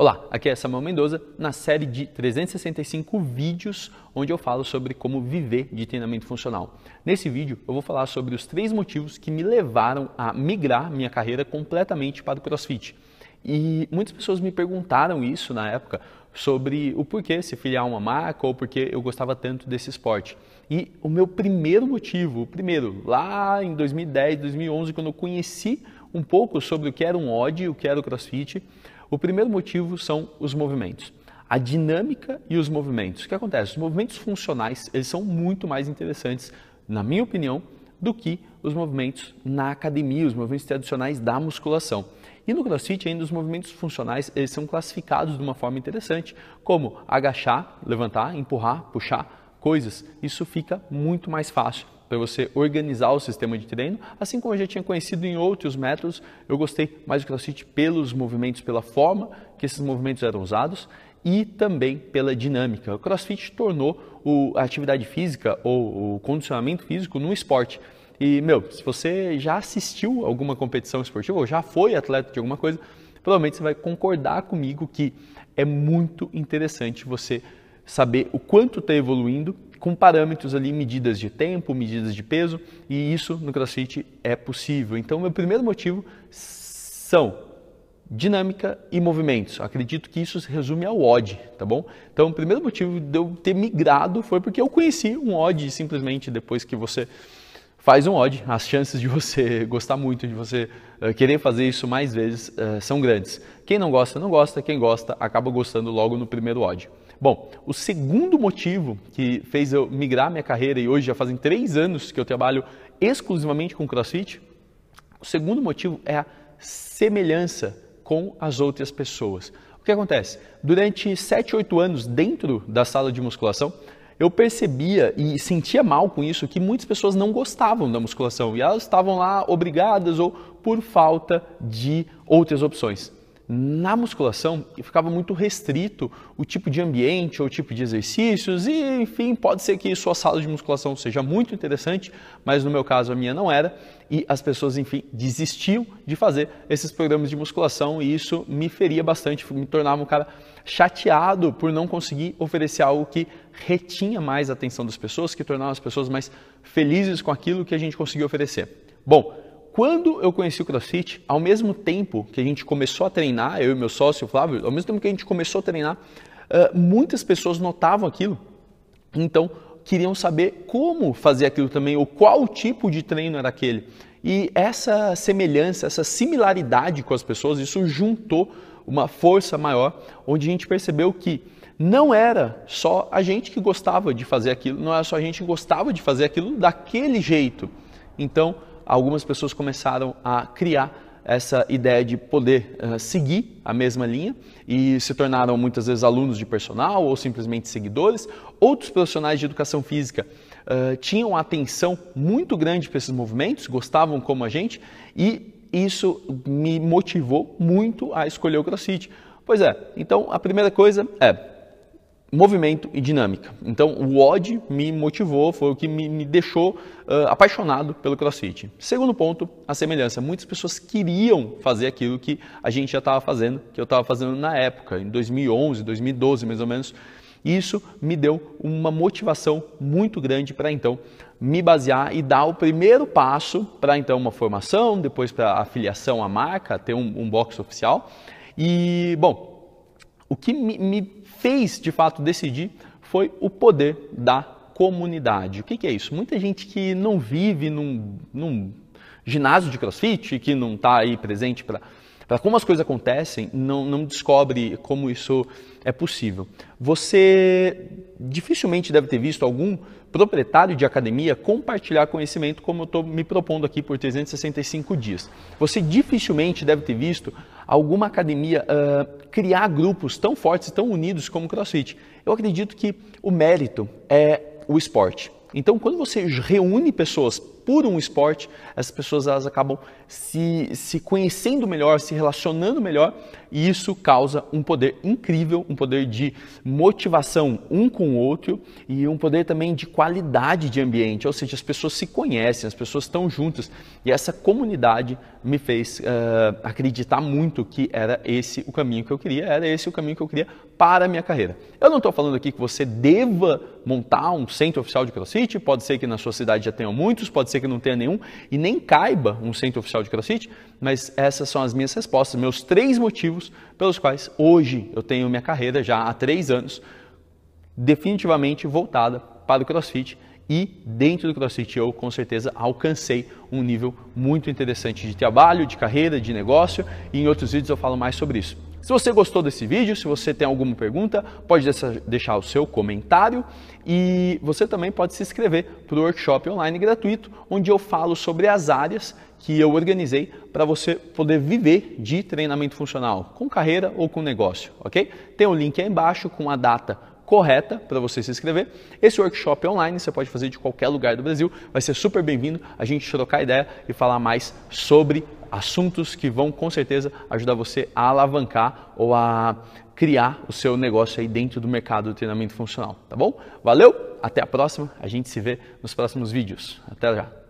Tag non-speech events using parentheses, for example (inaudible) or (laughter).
Olá, aqui é Samuel Mendoza na série de 365 vídeos onde eu falo sobre como viver de treinamento funcional. Nesse vídeo eu vou falar sobre os três motivos que me levaram a migrar minha carreira completamente para o CrossFit. E muitas pessoas me perguntaram isso na época sobre o porquê se filiar a uma marca ou porque eu gostava tanto desse esporte. E o meu primeiro motivo, o primeiro, lá em 2010, 2011, quando eu conheci um pouco sobre o que era um OD, o que era o CrossFit, o primeiro motivo são os movimentos. A dinâmica e os movimentos. O que acontece? Os movimentos funcionais, eles são muito mais interessantes, na minha opinião, do que os movimentos na academia, os movimentos tradicionais da musculação. E no CrossFit ainda os movimentos funcionais, eles são classificados de uma forma interessante, como agachar, levantar, empurrar, puxar, coisas. Isso fica muito mais fácil para você organizar o sistema de treino, assim como eu já tinha conhecido em outros métodos, eu gostei mais do CrossFit pelos movimentos, pela forma que esses movimentos eram usados e também pela dinâmica. O CrossFit tornou o, a atividade física ou o condicionamento físico num esporte. E, meu, se você já assistiu alguma competição esportiva ou já foi atleta de alguma coisa, provavelmente você vai concordar comigo que é muito interessante você saber o quanto está evoluindo com parâmetros ali, medidas de tempo, medidas de peso, e isso no CrossFit é possível. Então, meu primeiro motivo são dinâmica e movimentos. Acredito que isso se resume ao OD, tá bom? Então, o primeiro motivo de eu ter migrado foi porque eu conheci um OD simplesmente depois que você faz um OD, as chances de você (laughs) gostar muito, de você uh, querer fazer isso mais vezes uh, são grandes. Quem não gosta, não gosta, quem gosta acaba gostando logo no primeiro OD. Bom, o segundo motivo que fez eu migrar minha carreira e hoje já fazem três anos que eu trabalho exclusivamente com CrossFit, o segundo motivo é a semelhança com as outras pessoas. O que acontece? Durante 7, 8 anos dentro da sala de musculação, eu percebia e sentia mal com isso que muitas pessoas não gostavam da musculação e elas estavam lá obrigadas ou por falta de outras opções na musculação ficava muito restrito o tipo de ambiente ou tipo de exercícios e, enfim, pode ser que sua sala de musculação seja muito interessante, mas no meu caso a minha não era e as pessoas, enfim, desistiam de fazer esses programas de musculação e isso me feria bastante, me tornava um cara chateado por não conseguir oferecer algo que retinha mais a atenção das pessoas, que tornava as pessoas mais felizes com aquilo que a gente conseguia oferecer. Bom, quando eu conheci o CrossFit, ao mesmo tempo que a gente começou a treinar, eu e meu sócio Flávio, ao mesmo tempo que a gente começou a treinar, uh, muitas pessoas notavam aquilo. Então, queriam saber como fazer aquilo também, ou qual tipo de treino era aquele. E essa semelhança, essa similaridade com as pessoas, isso juntou uma força maior, onde a gente percebeu que não era só a gente que gostava de fazer aquilo, não era só a gente que gostava de fazer aquilo daquele jeito. Então, algumas pessoas começaram a criar essa ideia de poder uh, seguir a mesma linha e se tornaram muitas vezes alunos de personal ou simplesmente seguidores. Outros profissionais de educação física uh, tinham atenção muito grande para esses movimentos, gostavam como a gente e isso me motivou muito a escolher o CrossFit. Pois é, então a primeira coisa é movimento e dinâmica. Então, o OD me motivou, foi o que me, me deixou uh, apaixonado pelo CrossFit. Segundo ponto, a semelhança. Muitas pessoas queriam fazer aquilo que a gente já estava fazendo, que eu estava fazendo na época, em 2011, 2012 mais ou menos. Isso me deu uma motivação muito grande para então me basear e dar o primeiro passo para então uma formação, depois para afiliação à marca, ter um, um box oficial. E, bom, o que me, me fez de fato decidir foi o poder da comunidade. O que, que é isso? Muita gente que não vive num, num ginásio de crossfit, que não está aí presente para para como as coisas acontecem, não, não descobre como isso é possível. Você dificilmente deve ter visto algum proprietário de academia compartilhar conhecimento como eu estou me propondo aqui por 365 dias. Você dificilmente deve ter visto alguma academia uh, criar grupos tão fortes, tão unidos como o CrossFit. Eu acredito que o mérito é o esporte. Então, quando você reúne pessoas por um esporte, essas pessoas elas acabam se, se conhecendo melhor, se relacionando melhor e isso causa um poder incrível, um poder de motivação um com o outro e um poder também de qualidade de ambiente, ou seja, as pessoas se conhecem, as pessoas estão juntas e essa comunidade me fez uh, acreditar muito que era esse o caminho que eu queria, era esse o caminho que eu queria para a minha carreira. Eu não estou falando aqui que você deva montar um centro oficial de CrossFit, pode ser que na sua cidade já tenha muitos, pode ser que não tenha nenhum e nem caiba um centro oficial de CrossFit, mas essas são as minhas respostas, meus três motivos pelos quais hoje eu tenho minha carreira já há três anos definitivamente voltada para o CrossFit e dentro do CrossFit eu com certeza alcancei um nível muito interessante de trabalho, de carreira, de negócio e em outros vídeos eu falo mais sobre isso. Se você gostou desse vídeo, se você tem alguma pergunta, pode deixar o seu comentário e você também pode se inscrever para o workshop online gratuito, onde eu falo sobre as áreas que eu organizei para você poder viver de treinamento funcional, com carreira ou com negócio, ok? Tem o um link aí embaixo com a data correta para você se inscrever. Esse workshop online você pode fazer de qualquer lugar do Brasil, vai ser super bem-vindo a gente trocar ideia e falar mais sobre assuntos que vão com certeza ajudar você a alavancar ou a criar o seu negócio aí dentro do mercado do treinamento funcional, tá bom? Valeu, até a próxima, a gente se vê nos próximos vídeos. Até já.